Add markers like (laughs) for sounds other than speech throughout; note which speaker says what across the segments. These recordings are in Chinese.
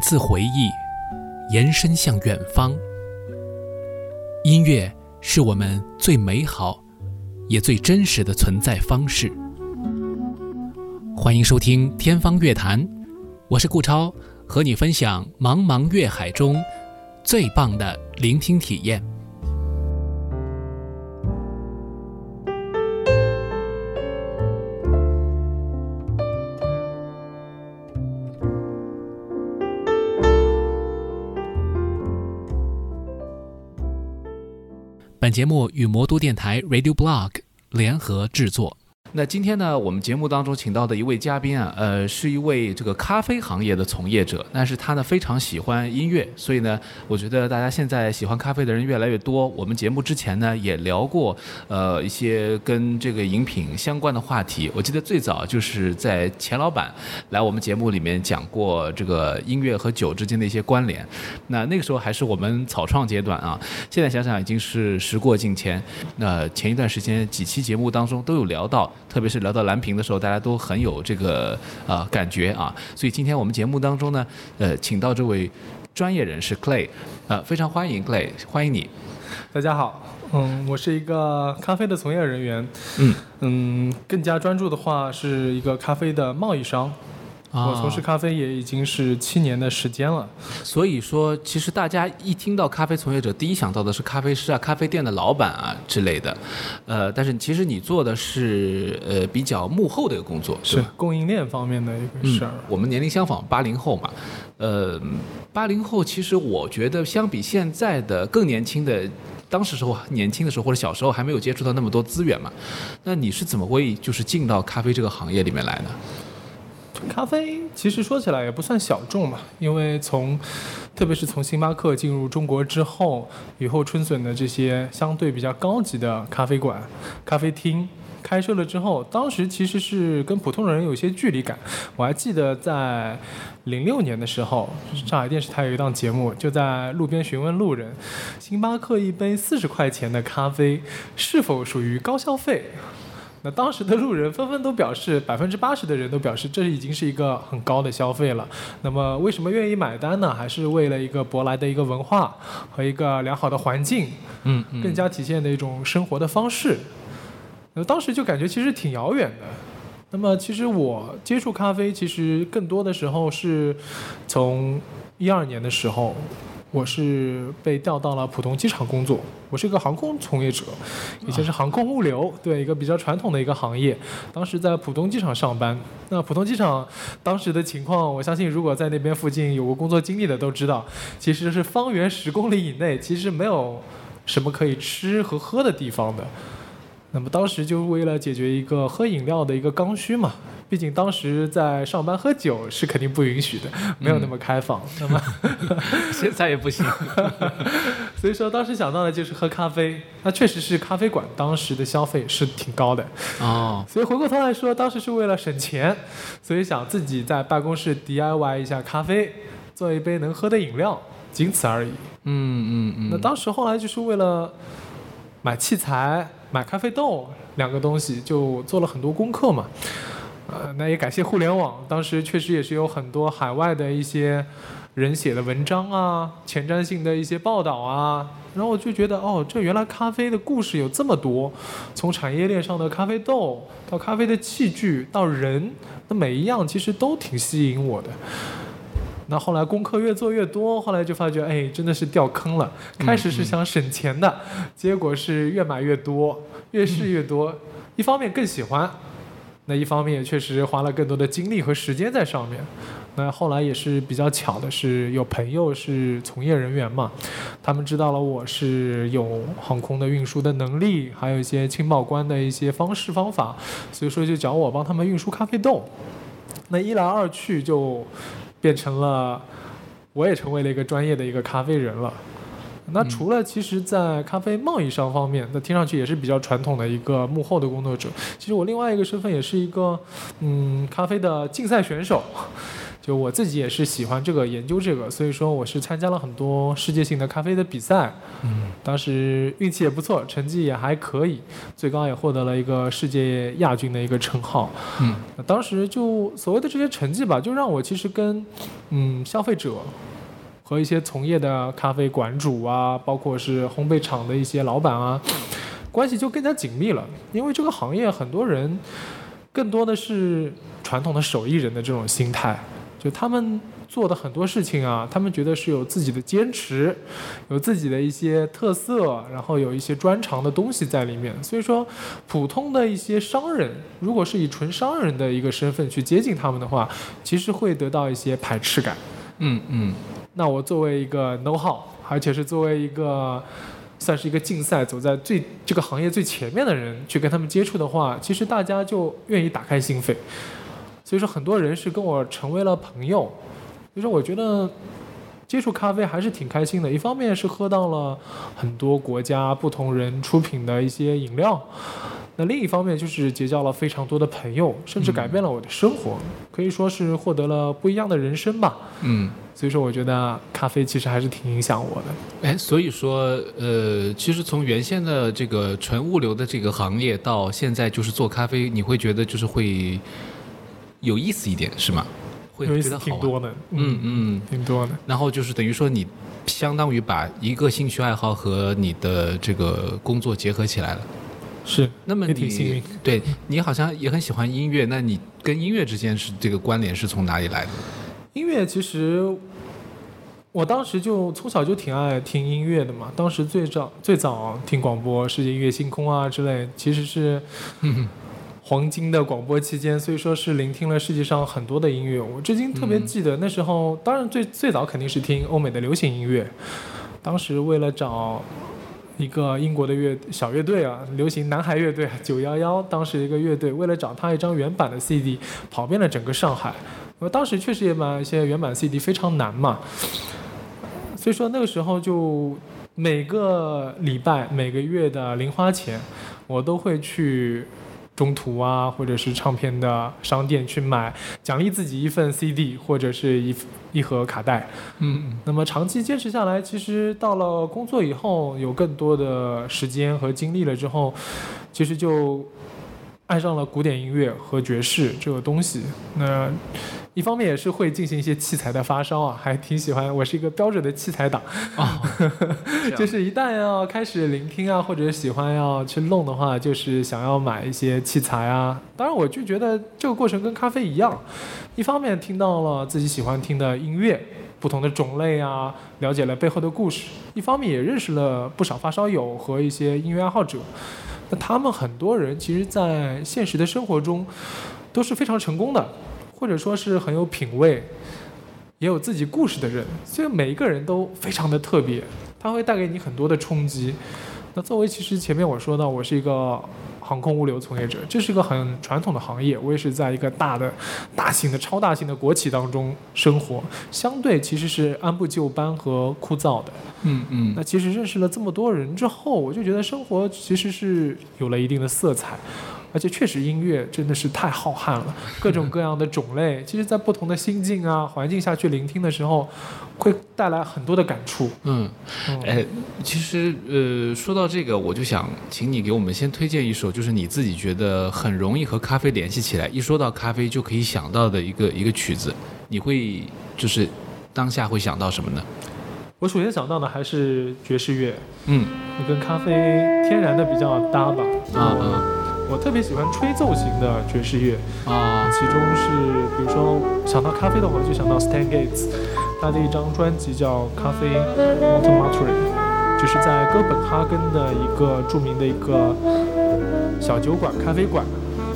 Speaker 1: 自回忆，延伸向远方。音乐是我们最美好也最真实的存在方式。欢迎收听《天方乐坛》，我是顾超，和你分享茫茫乐海中最棒的聆听体验。本节目与魔都电台 Radio Blog 联合制作。那今天呢，我们节目当中请到的一位嘉宾啊，呃，是一位这个咖啡行业的从业者，但是他呢非常喜欢音乐，所以呢，我觉得大家现在喜欢咖啡的人越来越多。我们节目之前呢也聊过，呃，一些跟这个饮品相关的话题。我记得最早就是在钱老板来我们节目里面讲过这个音乐和酒之间的一些关联。那那个时候还是我们草创阶段啊，现在想想已经是时过境迁。那前一段时间几期节目当中都有聊到。特别是聊到蓝屏的时候，大家都很有这个啊感觉啊，所以今天我们节目当中呢，呃，请到这位专业人士 Clay，呃，非常欢迎 Clay，欢迎你。
Speaker 2: 大家好，嗯，我是一个咖啡的从业人员，
Speaker 1: 嗯
Speaker 2: 嗯，更加专注的话是一个咖啡的贸易商。我从事咖啡也已经是七年的时间了，
Speaker 1: 所以说，其实大家一听到咖啡从业者，第一想到的是咖啡师啊、咖啡店的老板啊之类的，呃，但是其实你做的是呃比较幕后的一个工作，
Speaker 2: 是供应链方面的一个事儿。
Speaker 1: 我们年龄相仿，八零后嘛，呃，八零后其实我觉得相比现在的更年轻的，当时时候年轻的时候或者小时候还没有接触到那么多资源嘛，那你是怎么会就是进到咖啡这个行业里面来呢？
Speaker 2: 咖啡其实说起来也不算小众嘛，因为从，特别是从星巴克进入中国之后，雨后春笋的这些相对比较高级的咖啡馆、咖啡厅开设了之后，当时其实是跟普通人有些距离感。我还记得在零六年的时候，上海电视台有一档节目，就在路边询问路人，星巴克一杯四十块钱的咖啡是否属于高消费？那当时的路人纷纷都表示，百分之八十的人都表示，这已经是一个很高的消费了。那么为什么愿意买单呢？还是为了一个舶来的一个文化和一个良好的环境，
Speaker 1: 嗯，
Speaker 2: 更加体现的一种生活的方式。那当时就感觉其实挺遥远的。那么其实我接触咖啡，其实更多的时候是从一二年的时候。我是被调到了浦东机场工作，我是一个航空从业者，以前是航空物流，对一个比较传统的一个行业。当时在浦东机场上班，那浦东机场当时的情况，我相信如果在那边附近有过工作经历的都知道，其实是方圆十公里以内其实没有什么可以吃和喝的地方的。那么当时就为了解决一个喝饮料的一个刚需嘛。毕竟当时在上班喝酒是肯定不允许的，没有那么开放。那么 (laughs)
Speaker 1: 现在也不行，(laughs)
Speaker 2: 所以说当时想到的就是喝咖啡。那确实是咖啡馆当时的消费是挺高的
Speaker 1: 哦。
Speaker 2: 所以回过头来说，当时是为了省钱，所以想自己在办公室 DIY 一下咖啡，做一杯能喝的饮料，仅此而已。
Speaker 1: 嗯嗯嗯。
Speaker 2: 那当时后来就是为了买器材、买咖啡豆两个东西，就做了很多功课嘛。呃，那也感谢互联网，当时确实也是有很多海外的一些人写的文章啊，前瞻性的一些报道啊，然后我就觉得，哦，这原来咖啡的故事有这么多，从产业链上的咖啡豆到咖啡的器具到人，那每一样其实都挺吸引我的。那后来功课越做越多，后来就发觉，哎，真的是掉坑了。开始是想省钱的，结果是越买越多，越试越多，一方面更喜欢。那一方面也确实花了更多的精力和时间在上面，那后来也是比较巧的是有朋友是从业人员嘛，他们知道了我是有航空的运输的能力，还有一些清报关的一些方式方法，所以说就找我帮他们运输咖啡豆，那一来二去就变成了，我也成为了一个专业的一个咖啡人了。那除了其实，在咖啡贸易商方面，那听上去也是比较传统的一个幕后的工作者。其实我另外一个身份也是一个，嗯，咖啡的竞赛选手。就我自己也是喜欢这个研究这个，所以说我是参加了很多世界性的咖啡的比赛，
Speaker 1: 嗯
Speaker 2: 当时运气也不错，成绩也还可以，最高也获得了一个世界亚军的一个称号。
Speaker 1: 嗯
Speaker 2: 当时就所谓的这些成绩吧，就让我其实跟嗯消费者和一些从业的咖啡馆主啊，包括是烘焙厂的一些老板啊，关系就更加紧密了。因为这个行业很多人更多的是传统的手艺人的这种心态，就他们做的很多事情啊，他们觉得是有自己的坚持，有自己的一些特色，然后有一些专长的东西在里面。所以说，普通的一些商人，如果是以纯商人的一个身份去接近他们的话，其实会得到一些排斥感。
Speaker 1: 嗯嗯
Speaker 2: 那我作为一个 know how，而且是作为一个算是一个竞赛走在最这个行业最前面的人去跟他们接触的话，其实大家就愿意打开心扉。所以说，很多人是跟我成为了朋友。所以说，我觉得接触咖啡还是挺开心的。一方面是喝到了很多国家不同人出品的一些饮料，那另一方面就是结交了非常多的朋友，甚至改变了我的生活，可以说是获得了不一样的人生吧。
Speaker 1: 嗯。
Speaker 2: 所以说，我觉得咖啡其实还是挺影响我的。
Speaker 1: 哎，所以说，呃，其实从原先的这个纯物流的这个行业到现在就是做咖啡，你会觉得就是会有意思一点，是吗？会
Speaker 2: 有意思
Speaker 1: 觉得好。
Speaker 2: 挺多的，
Speaker 1: 嗯嗯，
Speaker 2: 挺多的。
Speaker 1: 然后就是等于说你相当于把一个兴趣爱好和你的这个工作结合起来了。
Speaker 2: 是，
Speaker 1: 那么你
Speaker 2: 运。
Speaker 1: 对你好像也很喜欢音乐，那你跟音乐之间是这个关联是从哪里来的？
Speaker 2: 音乐其实，我当时就从小就挺爱听音乐的嘛。当时最早最早听广播，世界音乐星空啊之类，其实是 (laughs) 黄金的广播期间，所以说是聆听了世界上很多的音乐。我至今特别记得那时候，当然最最早肯定是听欧美的流行音乐。当时为了找一个英国的乐小乐队啊，流行男孩乐队九幺幺，当时一个乐队为了找他一张原版的 CD，跑遍了整个上海。我当时确实也买一些原版 CD，非常难嘛，所以说那个时候就每个礼拜、每个月的零花钱，我都会去中途啊，或者是唱片的商店去买，奖励自己一份 CD 或者是一一盒卡带。
Speaker 1: 嗯
Speaker 2: 那么长期坚持下来，其实到了工作以后，有更多的时间和精力了之后，其实就爱上了古典音乐和爵士这个东西。那一方面也是会进行一些器材的发烧啊，还挺喜欢。我是一个标准的器材党，(laughs)
Speaker 1: 哦，
Speaker 2: 就是一旦要开始聆听啊，或者喜欢要去弄的话，就是想要买一些器材啊。当然，我就觉得这个过程跟咖啡一样，一方面听到了自己喜欢听的音乐。不同的种类啊，了解了背后的故事，一方面也认识了不少发烧友和一些音乐爱好者。那他们很多人其实，在现实的生活中都是非常成功的，或者说是很有品味，也有自己故事的人。所以每一个人都非常的特别，他会带给你很多的冲击。那作为其实前面我说到，我是一个航空物流从业者，这是一个很传统的行业，我也是在一个大的、大型的、超大型的国企当中生活，相对其实是按部就班和枯燥的。
Speaker 1: 嗯嗯
Speaker 2: 那其实认识了这么多人之后，我就觉得生活其实是有了一定的色彩，而且确实音乐真的是太浩瀚了，各种各样的种类，其实在不同的心境啊、环境下去聆听的时候，会带来很多的感触。
Speaker 1: 嗯，
Speaker 2: 嗯，
Speaker 1: 哎，其实呃，说到这个，我就想请你给我们先推荐一首，就是你自己觉得很容易和咖啡联系起来，一说到咖啡就可以想到的一个一个曲子，你会就是当下会想到什么呢？
Speaker 2: 我首先想到的还是爵士乐，
Speaker 1: 嗯
Speaker 2: 跟咖啡天然的比较搭吧。
Speaker 1: 啊
Speaker 2: 我
Speaker 1: 啊
Speaker 2: 我特别喜欢吹奏型的爵士乐，
Speaker 1: 啊
Speaker 2: 其中是比如说想到咖啡的话，就想到 Stan Gates，他的一张专辑叫《咖啡 Montmartre》，就是在哥本哈根的一个著名的一个小酒馆、咖啡馆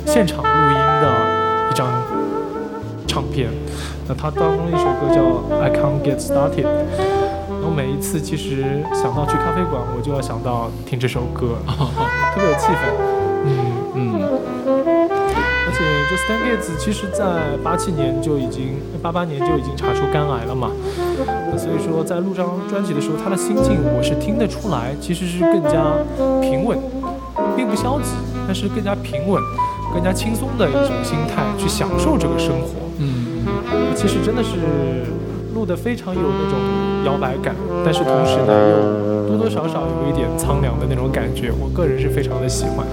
Speaker 2: 现场录音的一张唱片。那它当中一首歌叫《I Can't Get Started》。然后每一次其实想到去咖啡馆，我就要想到听这首歌，(laughs) 特别有气氛。嗯。
Speaker 1: 嗯
Speaker 2: 而且这 Stan Getz 其实在八七年就已经，八八年就已经查出肝癌了嘛。那所以说在录这张专辑的时候，他的心境我是听得出来，其实是更加平稳，并不消极，但是更加平稳、更加轻松的一种心态去享受这个生活。
Speaker 1: 嗯
Speaker 2: 其实真的是录的非常有那种摇摆感，但是同时呢又多多少少有一点苍凉的那种感觉，我个人是非常的喜欢。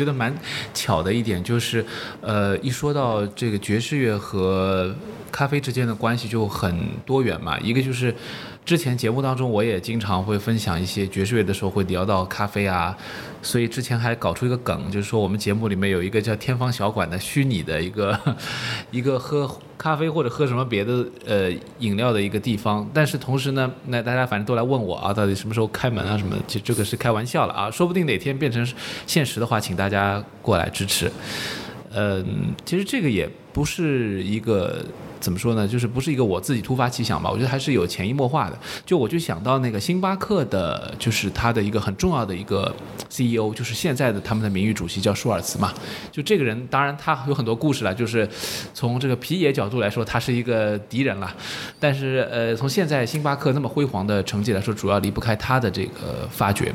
Speaker 1: 觉得蛮巧的一点就是，呃，一说到这个爵士乐和咖啡之间的关系就很多元嘛。一个就是之前节目当中我也经常会分享一些爵士乐的时候会聊到咖啡啊，所以之前还搞出一个梗，就是说我们节目里面有一个叫天方小馆的虚拟的一个 (laughs) 一个喝咖啡或者喝什么别的呃饮料的一个地方。但是同时呢，那大家反正都来问我啊，到底什么时候开门啊什么的，其实这个是开玩笑了啊，说不定哪天变成现实的话，请大家过来支持。嗯，其实这个也不是一个怎么说呢，就是不是一个我自己突发奇想吧，我觉得还是有潜移默化的。就我就想到那个星巴克的，就是他的一个很重要的一个 CEO，就是现在的他们的名誉主席叫舒尔茨嘛。就这个人，当然他有很多故事了，就是从这个皮野角度来说，他是一个敌人了。但是呃，从现在星巴克那么辉煌的成绩来说，主要离不开他的这个发掘。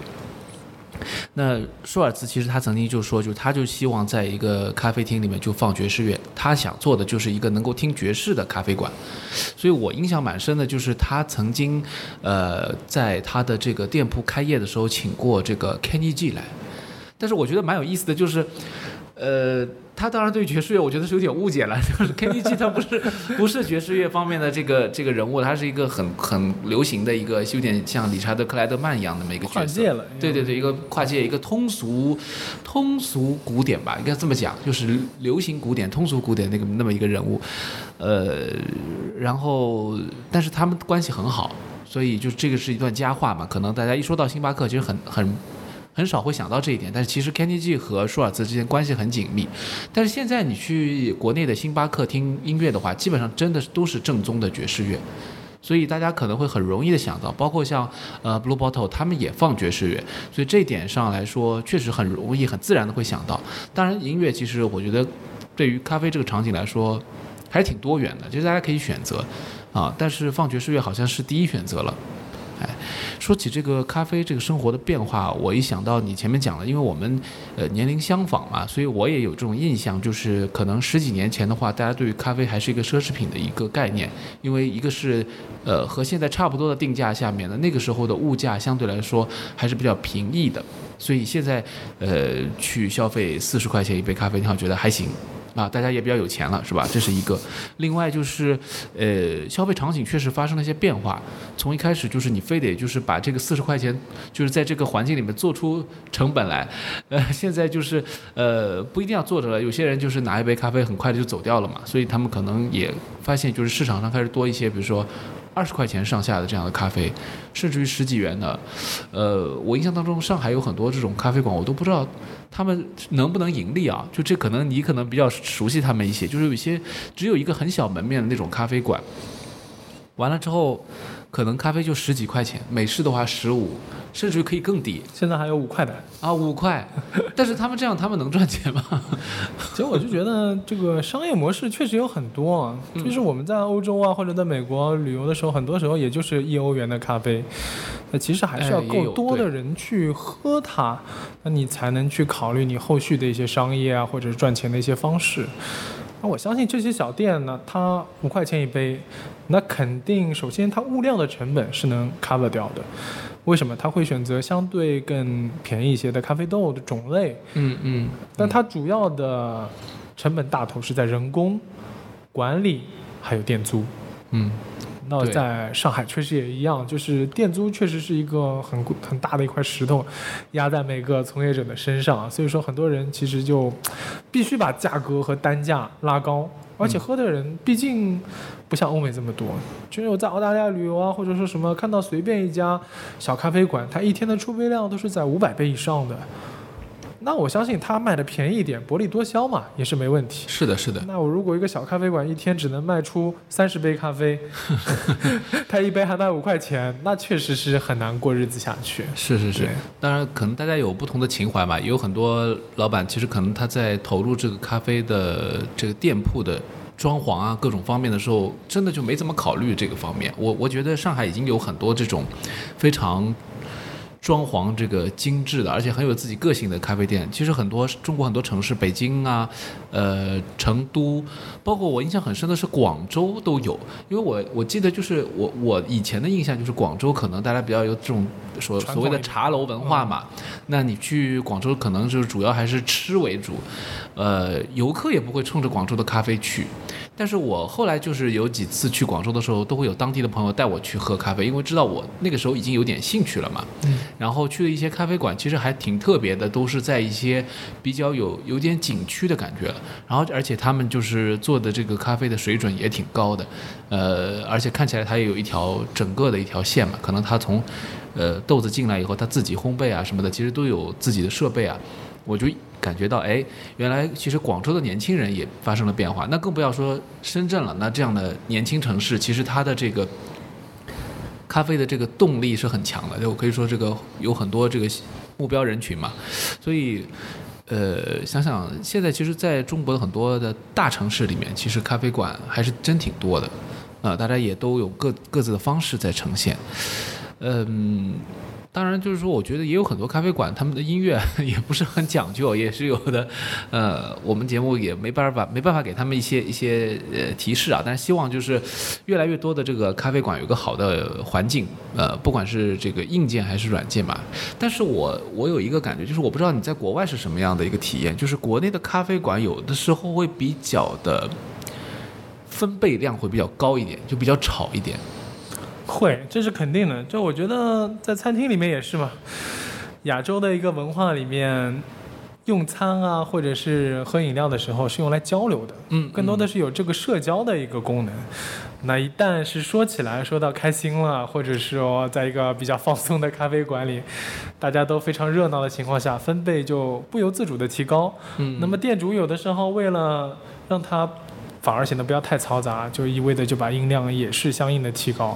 Speaker 1: 那舒尔茨其实他曾经就说，就他就希望在一个咖啡厅里面就放爵士乐，他想做的就是一个能够听爵士的咖啡馆。所以我印象蛮深的，就是他曾经，呃，在他的这个店铺开业的时候，请过这个 Kenny G 来。但是我觉得蛮有意思的就是，呃。他当然对爵士乐，我觉得是有点误解了。(laughs) 就是 Kenny G 他不是 (laughs) 不是爵士乐方面的这个这个人物，他是一个很很流行的一个，有点像理查德克莱德曼一样的一个角色。跨
Speaker 2: 界了。
Speaker 1: 对对对，一个跨界，一个通俗通俗古典吧，应该这么讲，就是流行古典、通俗古典那个那么一个人物。呃，然后但是他们关系很好，所以就这个是一段佳话嘛。可能大家一说到星巴克，其实很很。很少会想到这一点，但是其实 Kenny G 和舒尔茨之间关系很紧密。但是现在你去国内的星巴克听音乐的话，基本上真的都是正宗的爵士乐，所以大家可能会很容易的想到，包括像呃 Blue Bottle 他们也放爵士乐，所以这一点上来说，确实很容易、很自然的会想到。当然，音乐其实我觉得对于咖啡这个场景来说，还是挺多元的，就是大家可以选择啊，但是放爵士乐好像是第一选择了。哎，说起这个咖啡这个生活的变化，我一想到你前面讲的，因为我们呃年龄相仿嘛，所以我也有这种印象，就是可能十几年前的话，大家对于咖啡还是一个奢侈品的一个概念，因为一个是呃和现在差不多的定价下面呢，那个时候的物价相对来说还是比较平易的，所以现在呃去消费四十块钱一杯咖啡，你好觉得还行。啊，大家也比较有钱了，是吧？这是一个。另外就是，呃，消费场景确实发生了一些变化。从一开始就是你非得就是把这个四十块钱，就是在这个环境里面做出成本来，呃，现在就是呃不一定要坐着了。有些人就是拿一杯咖啡很快的就走掉了嘛，所以他们可能也发现就是市场上开始多一些，比如说。二十块钱上下的这样的咖啡，甚至于十几元的，呃，我印象当中上海有很多这种咖啡馆，我都不知道他们能不能盈利啊？就这可能你可能比较熟悉他们一些，就是有一些只有一个很小门面的那种咖啡馆，完了之后。可能咖啡就十几块钱，美式的话十五，甚至于可以更低。
Speaker 2: 现在还有五块的
Speaker 1: 啊，五块。(laughs) 但是他们这样，他们能赚钱吗？
Speaker 2: 其实我就觉得这个商业模式确实有很多，就是我们在欧洲啊或者在美国旅游的时候，很多时候也就是一欧元的咖啡，那其实还是要够多的人去喝它，那你才能去考虑你后续的一些商业啊或者是赚钱的一些方式。那我相信这些小店呢，它五块钱一杯，那肯定首先它物料的成本是能 cover 掉的。为什么它会选择相对更便宜一些的咖啡豆的种类？
Speaker 1: 嗯嗯。
Speaker 2: 但它主要的成本大头是在人工管理还有店租。
Speaker 1: 嗯。
Speaker 2: 那在上海确实也一样，就是店租确实是一个很很大的一块石头，压在每个从业者的身上。所以说，很多人其实就必须把价格和单价拉高，而且喝的人毕竟不像欧美这么多。就是我在澳大利亚旅游啊，或者说什么看到随便一家小咖啡馆，它一天的出杯量都是在五百杯以上的。那我相信他卖的便宜一点，薄利多销嘛，也是没问题。
Speaker 1: 是的，是的。
Speaker 2: 那我如果一个小咖啡馆一天只能卖出三十杯咖啡，(laughs) 他一杯还卖五块钱，那确实是很难过日子下去。
Speaker 1: 是是是，当然可能大家有不同的情怀嘛，有很多老板其实可能他在投入这个咖啡的这个店铺的装潢啊各种方面的时候，真的就没怎么考虑这个方面。我我觉得上海已经有很多这种非常。装潢这个精致的，而且很有自己个性的咖啡店，其实很多中国很多城市，北京啊，呃，成都，包括我印象很深的是广州都有，因为我我记得就是我我以前的印象就是广州可能大家比较有这种所所谓的茶楼文化嘛，那你去广州可能就是主要还是吃为主，呃，游客也不会冲着广州的咖啡去。但是我后来就是有几次去广州的时候，都会有当地的朋友带我去喝咖啡，因为知道我那个时候已经有点兴趣了嘛。
Speaker 2: 嗯。
Speaker 1: 然后去了一些咖啡馆，其实还挺特别的，都是在一些比较有有点景区的感觉。然后而且他们就是做的这个咖啡的水准也挺高的，呃，而且看起来它也有一条整个的一条线嘛，可能它从，呃，豆子进来以后，它自己烘焙啊什么的，其实都有自己的设备啊。我就感觉到，哎，原来其实广州的年轻人也发生了变化，那更不要说深圳了。那这样的年轻城市，其实它的这个咖啡的这个动力是很强的，就可以说这个有很多这个目标人群嘛。所以，呃，想想现在其实在中国的很多的大城市里面，其实咖啡馆还是真挺多的，啊，大家也都有各各自的方式在呈现，嗯。当然，就是说，我觉得也有很多咖啡馆，他们的音乐 (laughs) 也不是很讲究，也是有的。呃，我们节目也没办法，没办法给他们一些一些呃提示啊。但是希望就是越来越多的这个咖啡馆有个好的环境，呃，不管是这个硬件还是软件吧。但是我我有一个感觉，就是我不知道你在国外是什么样的一个体验，就是国内的咖啡馆有的时候会比较的分贝量会比较高一点，就比较吵一点。
Speaker 2: 会，这是肯定的。就我觉得在餐厅里面也是嘛，亚洲的一个文化里面，用餐啊，或者是喝饮料的时候是用来交流的，
Speaker 1: 嗯，
Speaker 2: 更多的是有这个社交的一个功能。那一旦是说起来说到开心了，或者是说在一个比较放松的咖啡馆里，大家都非常热闹的情况下，分贝就不由自主的提高。
Speaker 1: 嗯，
Speaker 2: 那么店主有的时候为了让他。反而显得不要太嘈杂，就一味的就把音量也是相应的提高，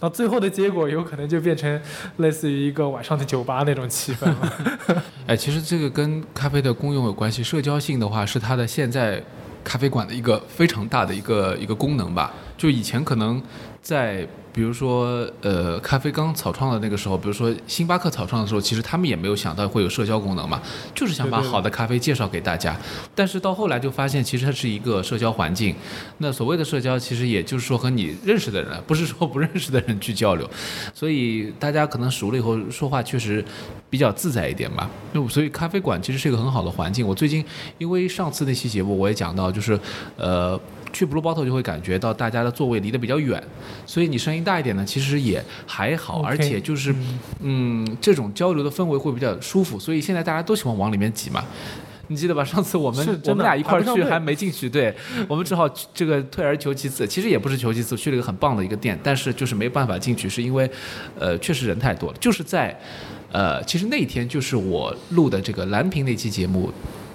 Speaker 2: 那最后的结果有可能就变成类似于一个晚上的酒吧那种气氛了。(laughs)
Speaker 1: 哎，其实这个跟咖啡的功用有关系，社交性的话是它的现在咖啡馆的一个非常大的一个一个功能吧。就以前可能在比如说呃咖啡刚草创的那个时候，比如说星巴克草创的时候，其实他们也没有想到会有社交功能嘛，就是想把好的咖啡介绍给大家。但是到后来就发现，其实它是一个社交环境。那所谓的社交，其实也就是说和你认识的人，不是说不认识的人去交流。所以大家可能熟了以后说话确实比较自在一点吧。那所以咖啡馆其实是一个很好的环境。我最近因为上次那期节目我也讲到，就是呃。去 Blue Bottle 就会感觉到大家的座位离得比较远，所以你声音大一点呢，其实也还好而且就是
Speaker 2: 嗯
Speaker 1: 嗯，这种交流的氛围会比较舒服，所以现在大家都喜欢往里面挤嘛。你记得吧？上次我们我们俩一块儿去还没进去，对 (laughs) 我们只好这个退而求其次。其实也不是求其次，去了一个很棒的一个店，但是就是没办法进去，是因为呃确实人太多了。就是在呃，其实那一天就是我录的这个蓝屏那期节目。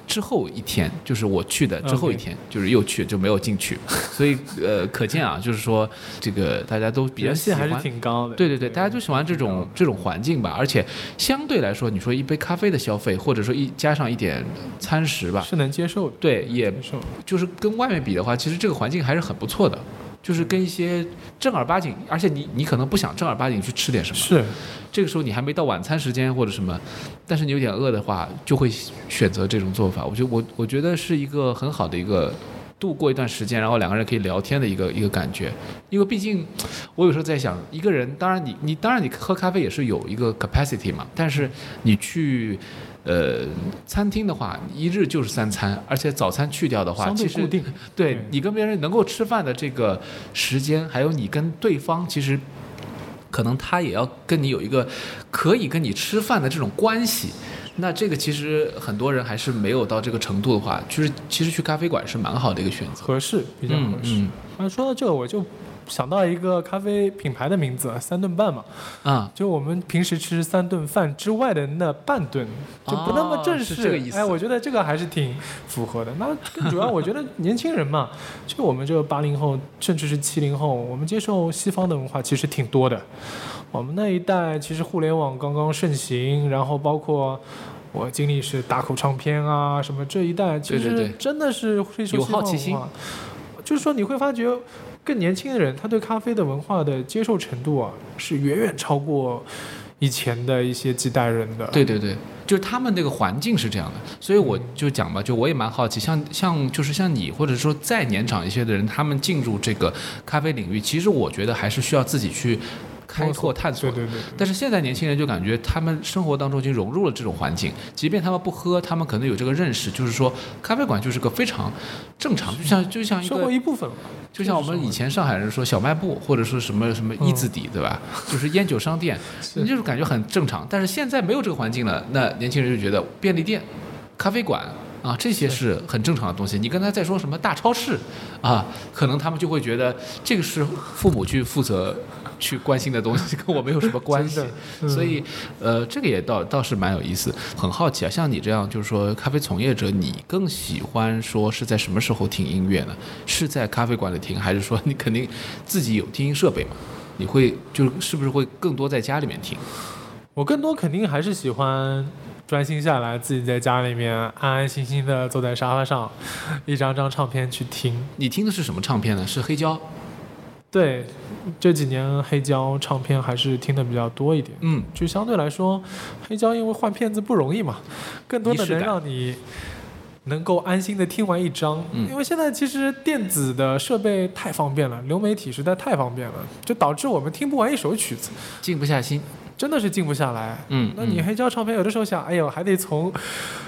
Speaker 1: 之后一天，就是我去的之后一天就是又去就没有进去，所以呃，可见啊，就是说这个大家都比较喜欢，
Speaker 2: 人气还是挺高的。
Speaker 1: 对对对，大家就喜欢这种这种环境吧，而且相对来说，你说一杯咖啡的消费，或者说一加上一点餐食吧，
Speaker 2: 是能接受的，
Speaker 1: 对，也。就是跟外面比的话，其实这个环境还是很不错的。就是跟一些正儿八经，而且你你可能不想正儿八经去吃点什么，
Speaker 2: 是，
Speaker 1: 这个时候你还没到晚餐时间或者什么，但是你有点饿的话，就会选择这种做法。我觉得我我觉得是一个很好的一个度过一段时间，然后两个人可以聊天的一个一个感觉。因为毕竟我有时候在想，一个人当然你你当然你喝咖啡也是有一个 capacity 嘛，但是你去。呃，餐厅的话，一日就是三餐，而且早餐去掉的话，其实
Speaker 2: 相对固定。
Speaker 1: 对
Speaker 2: 对
Speaker 1: 你跟别人能够吃饭的这个时间，还有你跟对方，其实可能他也要跟你有一个可以跟你吃饭的这种关系。那这个其实很多人还是没有到这个程度的话，就是其实去咖啡馆是蛮好的一个选择。
Speaker 2: 合适，比较合适。
Speaker 1: 嗯
Speaker 2: 啊，说到这个，我就想到一个咖啡品牌的名字，三顿半嘛。
Speaker 1: 啊，
Speaker 2: 就我们平时吃三顿饭之外的那半顿，就不那么正式。
Speaker 1: 哦这个意思
Speaker 2: 哎，我觉得这个还是挺符合的。那更主要，我觉得年轻人嘛，就我们这个八零后，甚至是七零后，我们接受西方的文化其实挺多的。我们那一代其实互联网刚刚盛行，然后包括。我经历是打口唱片啊，什么这一代，其实真的是会受
Speaker 1: 有
Speaker 2: 西方
Speaker 1: 好奇心
Speaker 2: 就是说你会发觉，更年轻的人他对咖啡的文化的接受程度啊，是远远超过以前的一些几代人的。
Speaker 1: 对对对，就是他们那个环境是这样的，所以我就讲吧，就我也蛮好奇，像像就是像你，或者说再年长一些的人，他们进入这个咖啡领域，其实我觉得还是需要自己去开拓探索。
Speaker 2: 对对对对，
Speaker 1: 但是现在年轻人就感觉他们生活当中已经融入了这种环境，即便他们不喝，他们可能有这个认识，就是说咖啡馆就是个非常正常，就像就像一
Speaker 2: 生活
Speaker 1: 个
Speaker 2: 一部分嘛。
Speaker 1: 就像我们以前上海人说小卖部，或者说什么什么一字底，对吧？就是烟酒商店，(laughs) 你就是感觉很正常。但是现在没有这个环境了，那年轻人就觉得便利店、咖啡馆啊这些是很正常的东西。你刚才在说什么大超市啊，可能他们就会觉得这个是父母去负责去关心的东西，跟我没有什么关系 (laughs) 所以，呃，这个也倒倒是蛮有意思，很好奇啊。像你这样，就是说咖啡从业者，你更喜欢说是在什么时候听音乐呢？是在咖啡馆里听，还是说你肯定自己有听音设备嘛？你会就是是不是会更多在家里面听？
Speaker 2: 我更多肯定还是喜欢专心下来，自己在家里面安安心心的坐在沙发上，一张张唱片去听。
Speaker 1: 你听的是什么唱片呢？是黑胶？
Speaker 2: 对，这几年黑胶唱片还是听的比较多一点。
Speaker 1: 嗯，
Speaker 2: 就相对来说，黑胶因为换片子不容易嘛，更多的能让你能够安心的听完一张。
Speaker 1: 嗯
Speaker 2: 因为现在其实电子的设备太方便了，流媒体实在太方便了，就导致我们听不完一首曲子，
Speaker 1: 静不下心。
Speaker 2: 真的是静不下来。
Speaker 1: 嗯，
Speaker 2: 那你
Speaker 1: 嗯
Speaker 2: 黑胶唱片有的时候想，哎呦，还得从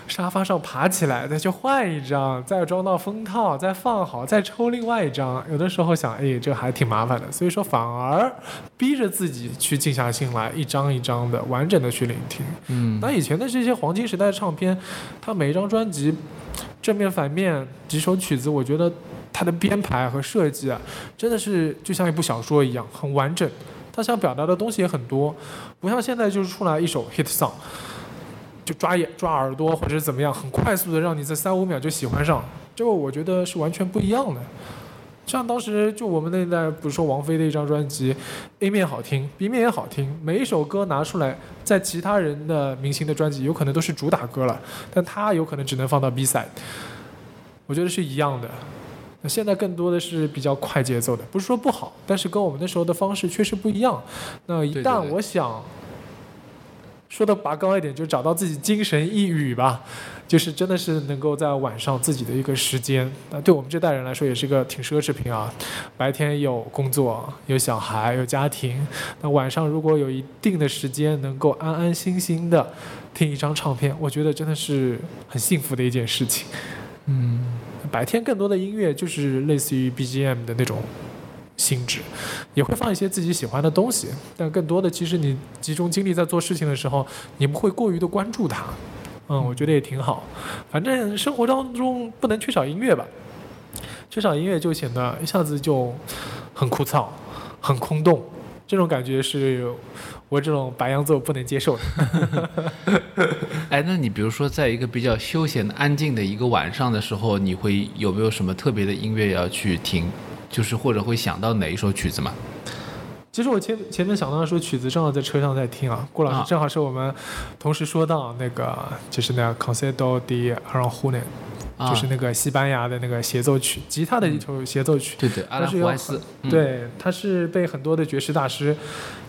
Speaker 2: 沙发上爬起来，再去换一张，再装到封套，再放好，再抽另外一张。有的时候想，哎，这还挺麻烦的。所以说，反而逼着自己去静下心来，一张一张的完整的去聆听。
Speaker 1: 嗯，
Speaker 2: 那以前的这些黄金时代的唱片，它每一张专辑正面、反面几首曲子，我觉得它的编排和设计啊，真的是就像一部小说一样，很完整。他想表达的东西也很多，不像现在就是出来一首 hit song，就抓眼抓耳朵或者是怎么样，很快速的让你在三五秒就喜欢上，这个我觉得是完全不一样的。像当时就我们那一代，比如说王菲的一张专辑，A 面好听，B 面也好听，每一首歌拿出来，在其他人的明星的专辑有可能都是主打歌了，但他有可能只能放到 B side，我觉得是一样的。那现在更多的是比较快节奏的，不是说不好，但是跟我们那时候的方式确实不一样。那一旦
Speaker 1: 对对对
Speaker 2: 我想说的拔高一点，就找到自己精神一隅吧，就是真的是能够在晚上自己的一个时间。那对我们这代人来说，也是一个挺奢侈品啊。白天有工作，有小孩，有家庭，那晚上如果有一定的时间，能够安安心心的听一张唱片，我觉得真的是很幸福的一件事情。
Speaker 1: 嗯，
Speaker 2: 白天更多的音乐就是类似于 BGM 的那种性质，也会放一些自己喜欢的东西，但更多的其实你集中精力在做事情的时候，你不会过于的关注它。嗯，我觉得也挺好。反正生活当中不能缺少音乐吧，缺少音乐就显得一下子就很枯燥、很空洞，这种感觉是我这种白羊座不能接受的。(laughs)
Speaker 1: 哎，那你比如说，在一个比较休闲、安静的一个晚上的时候，你会有没有什么特别的音乐要去听？就是或者会想到哪一首曲子吗？
Speaker 2: 其实我前前面想到的说曲子，正好在车上在听啊。顾老
Speaker 1: 啊
Speaker 2: 师正好是我们同时说到那个，就是那个 Concerto de Aranjuez，、
Speaker 1: 啊，
Speaker 2: 就是那个西班牙的那个协奏曲，吉他的一首协奏曲。
Speaker 1: 对对，阿拉胡埃斯，嗯，
Speaker 2: 对，它是被很多的爵士大师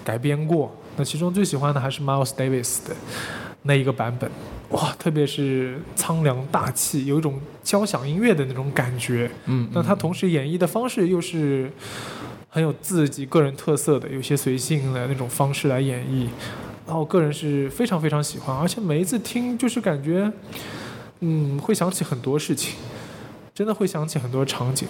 Speaker 2: 改编过。那其中最喜欢的还是 Miles Davis 的那一个版本，哇，特别是苍凉大气，有一种交响音乐的那种感觉。
Speaker 1: 嗯，
Speaker 2: 那他同时演绎的方式又是很有自己个人特色的，有些随性的那种方式来演绎，然后个人是非常非常喜欢，而且每一次听就是感觉，嗯，会想起很多事情，真的会想起很多场景。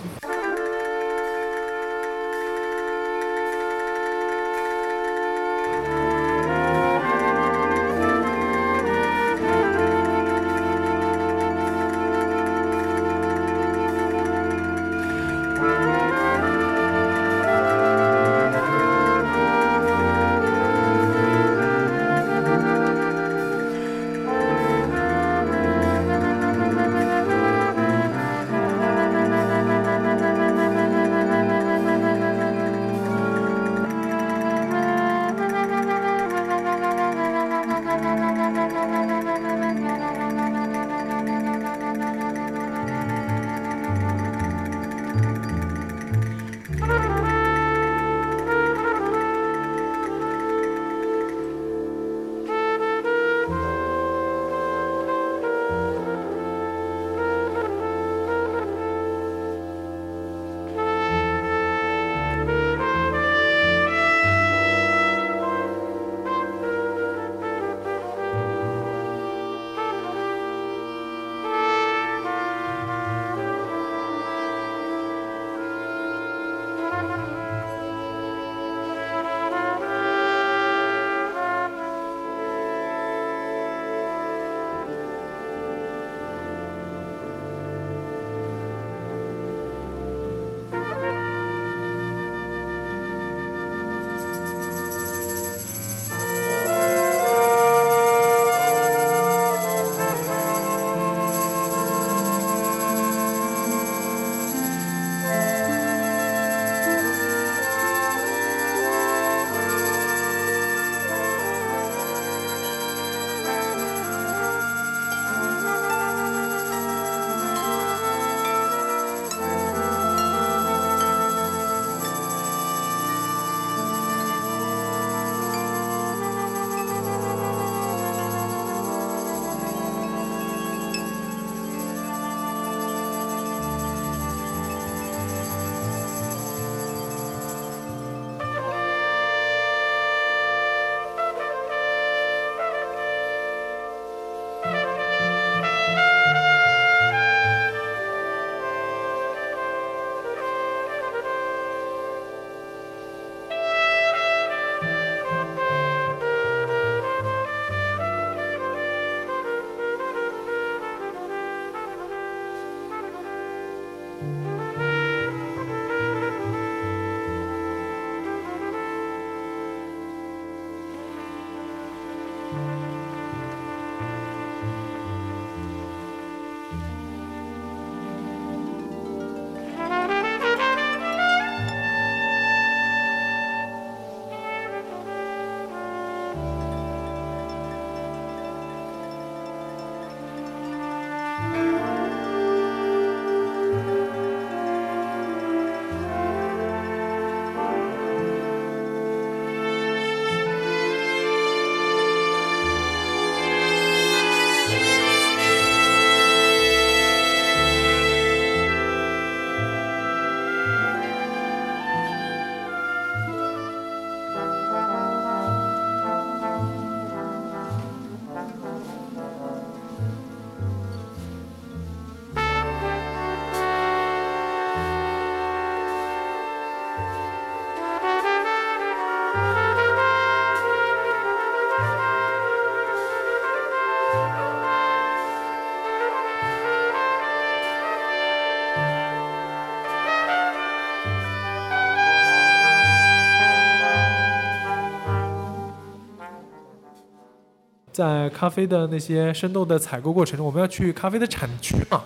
Speaker 2: 在咖啡的那些生豆的采购过程中，我们要去咖啡的产区嘛。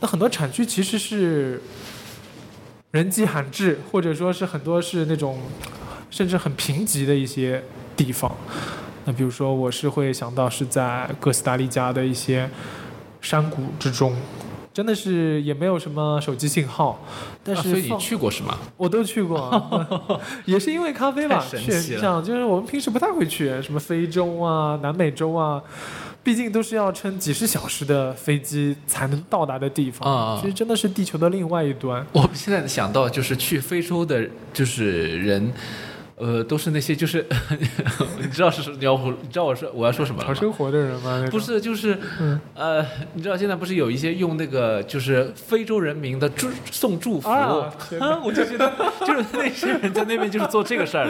Speaker 2: 那很多产区其实是人迹罕至，或者说是很多是那种甚至很贫瘠的一些地方。那比如说，我是会想到是在哥斯达黎加的一些山谷之中，真的是也没有什么手机信号，但是
Speaker 1: 啊所以你去过是吗？
Speaker 2: 我都去过，(laughs) (laughs) 也是因为咖啡吧。
Speaker 1: 太神
Speaker 2: 是
Speaker 1: 奇了
Speaker 2: 像就是我们平时不太会去什么非洲啊、南美洲啊，毕竟都是要乘几十小时的飞机才能到达的地方。其实真的是地球的另外一端。
Speaker 1: 我现在想到就是去非洲的，就是人。呃，都是那些就是，(laughs) 你知道是你要你知道我说我要说什么了吗？
Speaker 2: 讨生活的人吗？
Speaker 1: 不，是，就是，
Speaker 2: 嗯
Speaker 1: 呃，你知道现在不是有一些用那个就是非洲人民的祝送祝福
Speaker 2: 啊
Speaker 1: 啊，(laughs) 我就觉得就是那些人在那边就是做这个事儿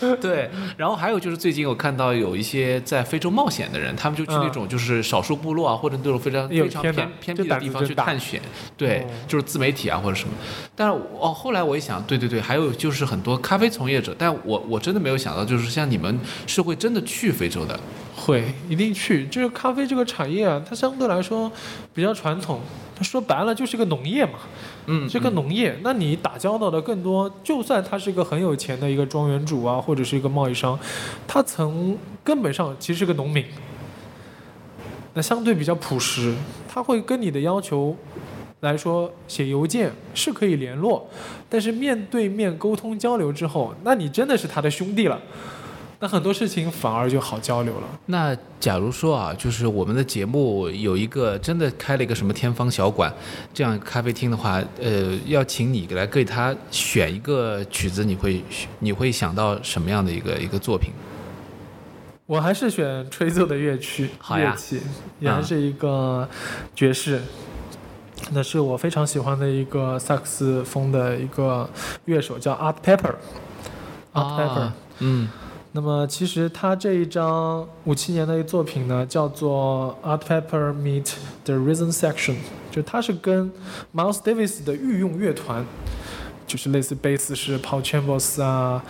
Speaker 1: 的，(laughs) 对。然后还有就是最近我看到有一些在非洲冒险的人，他们就去那种就是少数部落啊，或者那种非常非常偏偏僻的地方去探险，对
Speaker 2: 哦，
Speaker 1: 就是自媒体啊或者什么。但是哦，后来我一想，对对对，还有就是很多咖啡从业者，但我我真的没有想到，就是像你们是会真的去非洲的，
Speaker 2: 会一定去。就是咖啡这个产业啊，它相对来说比较传统。它说白了就是个农业嘛，
Speaker 1: 嗯，
Speaker 2: 这个农业，那你打交道的更多，就算他是一个很有钱的一个庄园主啊，或者是一个贸易商，他从根本上其实是个农民。那相对比较朴实，他会跟你的要求来说，写邮件是可以联络，但是面对面沟通交流之后，那你真的是他的兄弟了。那很多事情反而就好交流了。
Speaker 1: 那假如说啊，就是我们的节目有一个真的开了一个什么天方小馆这样咖啡厅的话，呃，要请你来给他选一个曲子，你会你会想到什么样的一个一个作品？
Speaker 2: 我还是选吹奏的乐曲
Speaker 1: 好
Speaker 2: 器，也还是一个爵士。那是我非常喜欢的一个萨克斯风的一个乐手，叫 Art Pepper。Art Pepper。
Speaker 1: 啊嗯
Speaker 2: 那么其实他这一张五七年的一个作品呢，叫做 Art Pepper Meet the Rhythm Section，就他是跟 Miles Davis 的御用乐团，就是类似贝斯是 Paul Chambers 啊，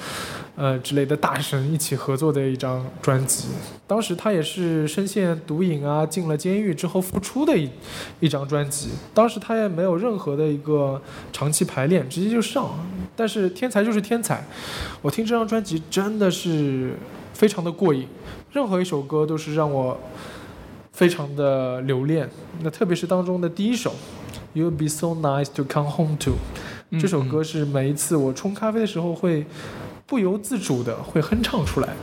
Speaker 2: 呃之类的大神一起合作的一张专辑。当时他也是深陷毒瘾啊，进了监狱之后复出的一一张专辑。当时他也没有任何的一个长期排练，直接就上。但是天才就是天才，我听这张专辑真的是非常的过瘾，任何一首歌都是让我非常的留恋。那特别是当中的第一首《You'll Be So Nice to Come Home To》，这首歌是每一次我冲咖啡的时候会不由自主的会哼唱出来。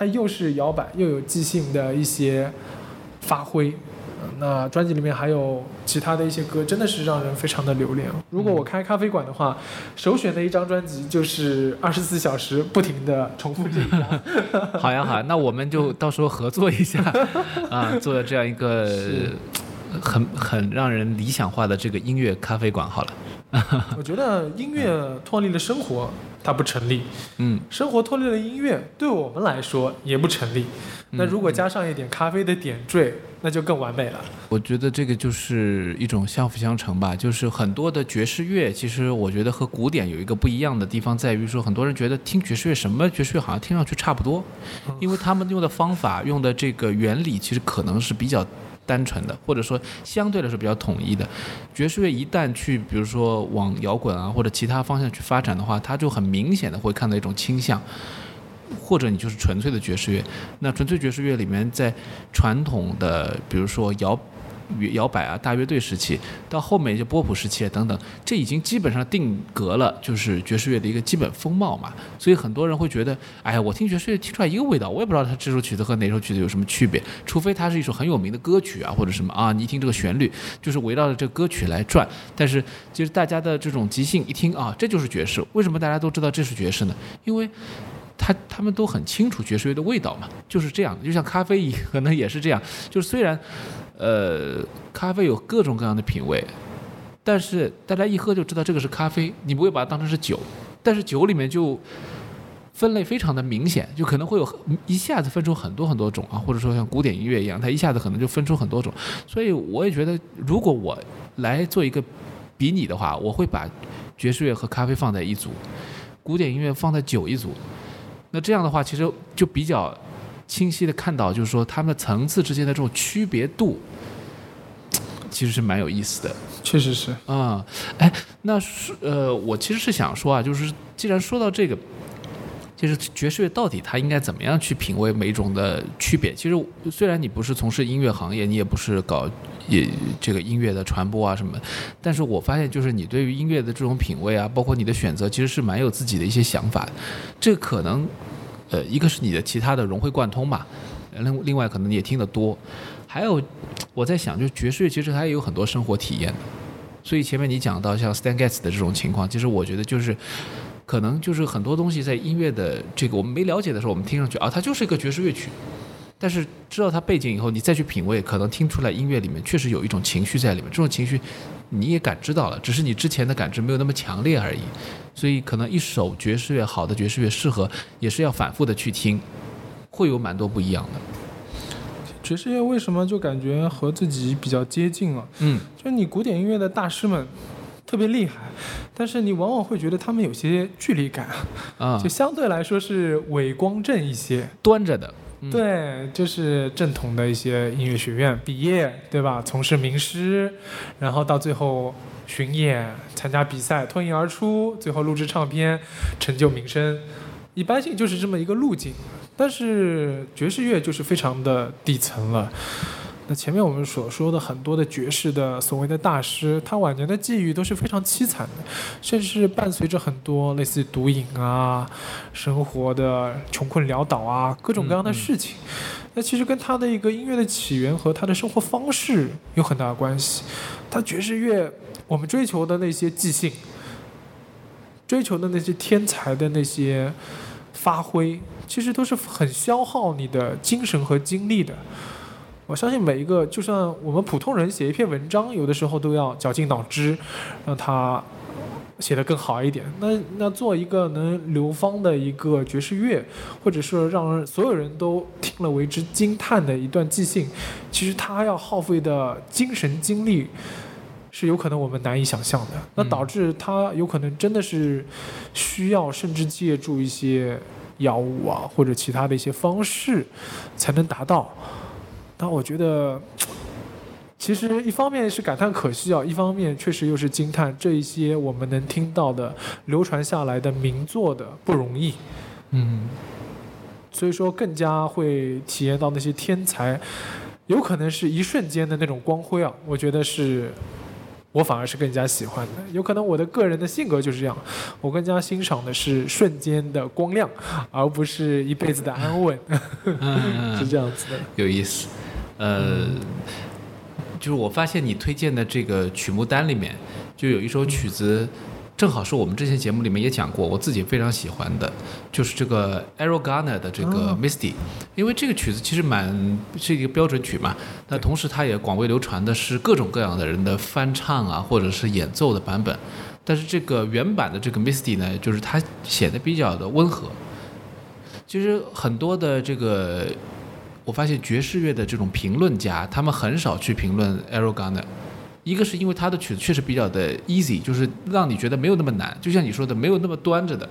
Speaker 2: 它又是摇摆又有即兴的一些发挥。那专辑里面还有其他的一些歌，真的是让人非常的留恋。如果我开咖啡馆的话，首选的一张专辑就是二十四小时不停的重复这一张。(laughs)
Speaker 1: 好呀好呀，那我们就到时候合作一下 (laughs) 啊，做这样一个很很让人理想化的这个音乐咖啡馆好了。(laughs)
Speaker 2: 我觉得音乐脱离了生活，它不成立。
Speaker 1: 嗯，
Speaker 2: 生活脱离了音乐，对我们来说也不成立。那如果加上一点咖啡的点缀，那就更完美了。
Speaker 1: 我觉得这个就是一种相辅相成吧。就是很多的爵士乐，其实我觉得和古典有一个不一样的地方，在于说很多人觉得听爵士乐什么爵士乐好像听上去差不多，因为他们用的方法、用的这个原理，其实可能是比较。单纯的，或者说相对来说比较统一的爵士乐，一旦去比如说往摇滚啊或者其他方向去发展的话，它就很明显的会看到一种倾向，或者你就是纯粹的爵士乐。那纯粹爵士乐里面，在传统的比如说摇。摇摆啊，大乐队时期，到后面就波普时期等等，这已经基本上定格了，就是爵士乐的一个基本风貌嘛。所以很多人会觉得，哎呀，我听爵士乐听出来一个味道，我也不知道它这首曲子和哪首曲子有什么区别，除非它是一首很有名的歌曲啊，或者什么啊，你一听这个旋律就是围绕着这个歌曲来转。但是其实大家的这种即兴一听啊，这就是爵士。为什么大家都知道这是爵士呢？因为他他们都很清楚爵士乐的味道嘛，就是这样的。就像咖啡可能也是这样，就是虽然。呃，咖啡有各种各样的品味，但是大家一喝就知道这个是咖啡，你不会把它当成是酒。但是酒里面就分类非常的明显，就可能会有一下子分出很多很多种啊，或者说像古典音乐一样，它一下子可能就分出很多种。所以我也觉得，如果我来做一个比拟的话，我会把爵士乐和咖啡放在一组，古典音乐放在酒一组。那这样的话，其实就比较。清晰的看到，就是说他们的层次之间的这种区别度，其实是蛮有意思的。
Speaker 2: 确实是
Speaker 1: 啊，哎，那是呃，我其实是想说啊，就是既然说到这个，就是爵士乐到底它应该怎么样去品味每一种的区别？其实虽然你不是从事音乐行业，你也不是搞也这个音乐的传播啊什么，但是我发现就是你对于音乐的这种品味啊，包括你的选择，其实是蛮有自己的一些想法。这可能。呃，一个是你的其他的融会贯通吧，另另外可能你也听得多，还有我在想，就是爵士乐其实它也有很多生活体验，所以前面你讲到像 Stan Getz 的这种情况，其实我觉得就是可能就是很多东西在音乐的这个我们没了解的时候，我们听上去啊，它就是一个爵士乐曲。但是知道它背景以后，你再去品味，可能听出来音乐里面确实有一种情绪在里面。这种情绪你也感知到了，只是你之前的感知没有那么强烈而已。所以可能一首爵士乐好的爵士乐适合，也是要反复的去听，会有蛮多不一样的。
Speaker 2: 爵士乐为什么就感觉和自己比较接近了？
Speaker 1: 嗯，
Speaker 2: 就你古典音乐的大师们特别厉害，但是你往往会觉得他们有些距离感
Speaker 1: 啊，
Speaker 2: 就相对来说是伟光正一些，
Speaker 1: 端着的。
Speaker 2: 对，就是正统的一些音乐学院毕业，对吧？从事名师，然后到最后巡演、参加比赛、脱颖而出，最后录制唱片，成就名声，一般性就是这么一个路径。但是爵士乐就是非常的底层了。那前面我们所说的很多的爵士的所谓的大师，他晚年的际遇都是非常凄惨的，甚至伴随着很多类似毒瘾啊、生活的穷困潦倒啊各种各样的事情。那其实跟他的一个音乐的起源和他的生活方式有很大关系。他爵士乐，我们追求的那些即兴，追求的那些天才的那些发挥，其实都是很消耗你的精神和精力的。我相信每一个，就算我们普通人写一篇文章，有的时候都要绞尽脑汁，让它写得更好一点。那那做一个能流芳的一个爵士乐，或者说让所有人都听了为之惊叹的一段即兴，其实它要耗费的精神精力，是有可能我们难以想象的。那导致他有可能真的是需要，甚至借助一些药物啊，或者其他的一些方式，才能达到。那我觉得，其实一方面是感叹可惜啊，一方面确实又是惊叹这一些我们能听到的流传下来的名作的不容易。
Speaker 1: 嗯，
Speaker 2: 所以说更加会体验到那些天才，有可能是一瞬间的那种光辉啊，我觉得是我反而是更加喜欢的。有可能我的个人的性格就是这样，我更加欣赏的是瞬间的光亮，而不是一辈子的安稳，(laughs) 是这样子的。
Speaker 1: 有意思，呃，就是我发现你推荐的这个曲目单里面，就有一首曲子。正好是我们之前节目里面也讲过，我自己非常喜欢的，就是这个 Garner 的这个 Misty，因为这个曲子其实蛮是一个标准曲嘛，那同时它也广为流传的是各种各样的人的翻唱啊，或者是演奏的版本，但是这个原版的这个 Misty 呢，就是它显得比较的温和。其实很多的这个，我发现爵士乐的这种评论家，他们很少去评论 a r o g a n e r。一个是因为他的曲子确实比较的 easy，就是让你觉得没有那么难，就像你说的，没有那么端着的，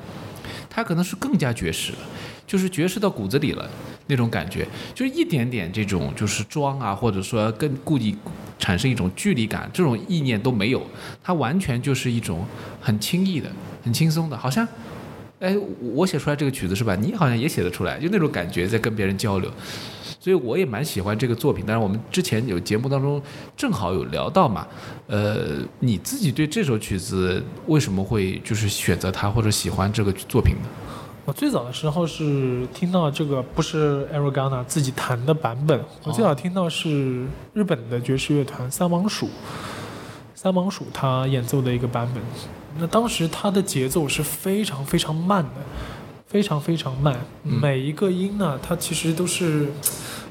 Speaker 1: 他可能是更加爵士了，就是爵士到骨子里了那种感觉，就是一点点这种就是装啊，或者说更故意产生一种距离感，这种意念都没有，他完全就是一种很轻易的、很轻松的，好像，哎，我写出来这个曲子是吧？你好像也写得出来，就那种感觉在跟别人交流。所以我也蛮喜欢这个作品，但是我们之前有节目当中正好有聊到嘛，呃，你自己对这首曲子为什么会就是选择它或者喜欢这个作品呢？
Speaker 2: 我最早的时候是听到这个不是 a r o g a n a 自己弹的版本，我最早听到是日本的爵士乐团三芒鼠，三芒鼠他演奏的一个版本，那当时他的节奏是非常非常慢的。非常非常慢，每一个音呢，它其实都是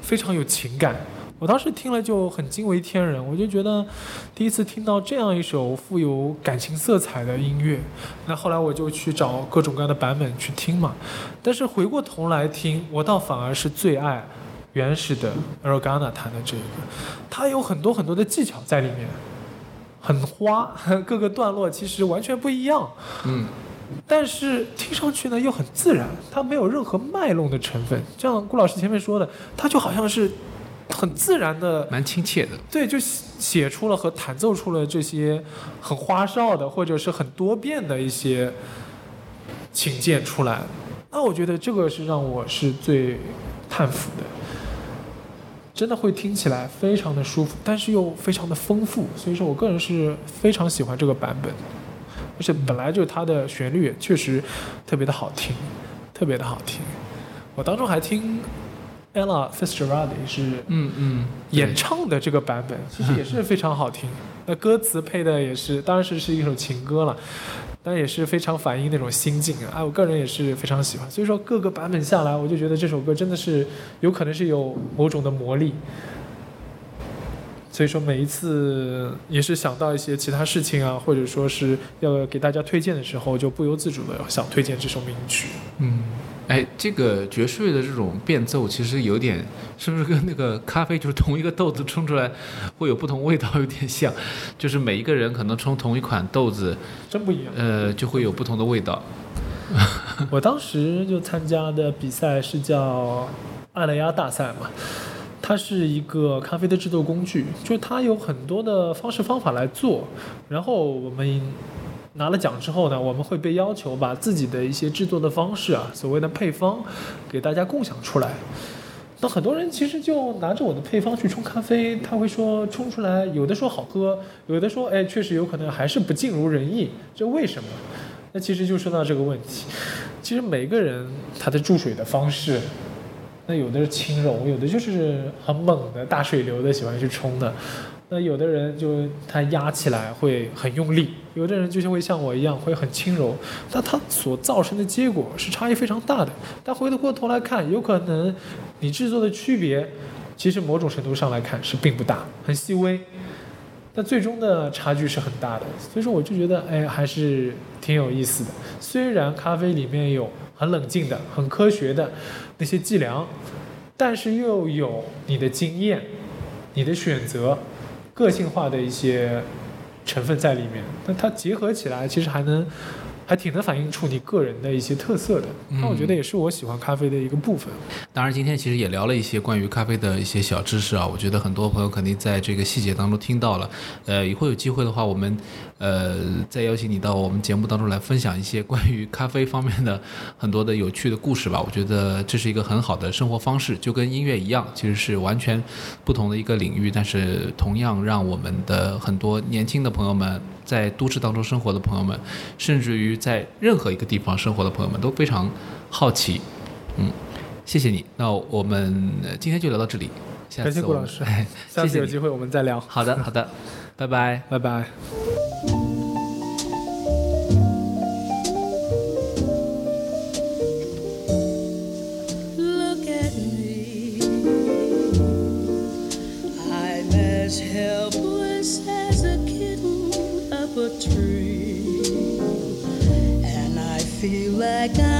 Speaker 2: 非常有情感。我当时听了就很惊为天人，我就觉得第一次听到这样一首富有感情色彩的音乐。那后来我就去找各种各样的版本去听嘛。但是回过头来听，我倒反而是最爱原始的 e r g a n a 弹的这个，它有很多很多的技巧在里面，很花，(laughs) 各个段落其实完全不一样。嗯。但是听上去呢又很自然，它没有任何卖弄的成分。像顾老师前面说的，它就好像是很自然的，
Speaker 1: 蛮亲切的。
Speaker 2: 对，就写出了和弹奏出了这些很花哨的或者是很多变的一些琴键出来。那我觉得这个是让我是最叹服的，真的会听起来非常的舒服，但是又非常的丰富。所以说我个人是非常喜欢这个版本。而且本来就它的旋律确实特别的好听，特别的好听。我当中还听 Ella Fitzgerald 是嗯嗯演唱的这个版本，其实也是非常好听。那歌词配的也是，当然是是一首情歌了，但也是非常反映那种心境啊。我个人也是非常喜欢。所以说各个版本下来，我就觉得这首歌真的是有可能是有某种的魔力。所以说每一次也是想到一些其他事情啊，或者说是要给大家推荐的时候，就不由自主的想推荐这首名曲。
Speaker 1: 嗯，哎，这个爵士乐的这种变奏，其实有点是不是跟那个咖啡就是同一个豆子冲出来会有不同味道有点像？就是每一个人可能冲同一款豆子，
Speaker 2: 真不一样。
Speaker 1: 呃，就会有不同的味道。(laughs)
Speaker 2: 我当时就参加的比赛是叫阿雷亚大赛嘛。它是一个咖啡的制作工具，就它有很多的方式方法来做。然后我们拿了奖之后呢，我们会被要求把自己的一些制作的方式啊，所谓的配方，给大家共享出来。那很多人其实就拿着我的配方去冲咖啡，他会说冲出来，有的说好喝，有的说哎，确实有可能还是不尽如人意，这为什么？那其实就说到这个问题。其实每个人他的注水的方式。那有的是轻柔，有的就是很猛的大水流的喜欢去冲的，那有的人就他压起来会很用力，有的人就像会像我一样会很轻柔，那它所造成的结果是差异非常大的。但回头过头来看，有可能你制作的区别，其实某种程度上来看是并不大，很细微，但最终的差距是很大的。所以说我就觉得，哎，还是挺有意思的。虽然咖啡里面有。很冷静的、很科学的那些计量，但是又有你的经验、你的选择、个性化的一些成分在里面。那它结合起来，其实还能还挺能反映出你个人的一些特色的。那我觉得也是我喜欢咖啡的一个部分。
Speaker 1: 当然，今天其实也聊了一些关于咖啡的一些小知识啊，我觉得很多朋友肯定在这个细节当中听到了。呃，以后有机会的话，我们呃再邀请你到我们节目当中来分享一些关于咖啡方面的很多的有趣的故事吧。我觉得这是一个很好的生活方式，就跟音乐一样，其实是完全不同的一个领域，但是同样让我们的很多年轻的朋友们。在都市当中生活的朋友们，甚至于在任何一个地方生活的朋友们都非常好奇。嗯，谢谢你。那我们今天就聊到这里。
Speaker 2: 感谢顾老师，(laughs) 下次有机会我们再聊。
Speaker 1: 好的，好的，拜拜，
Speaker 2: 拜拜。
Speaker 3: like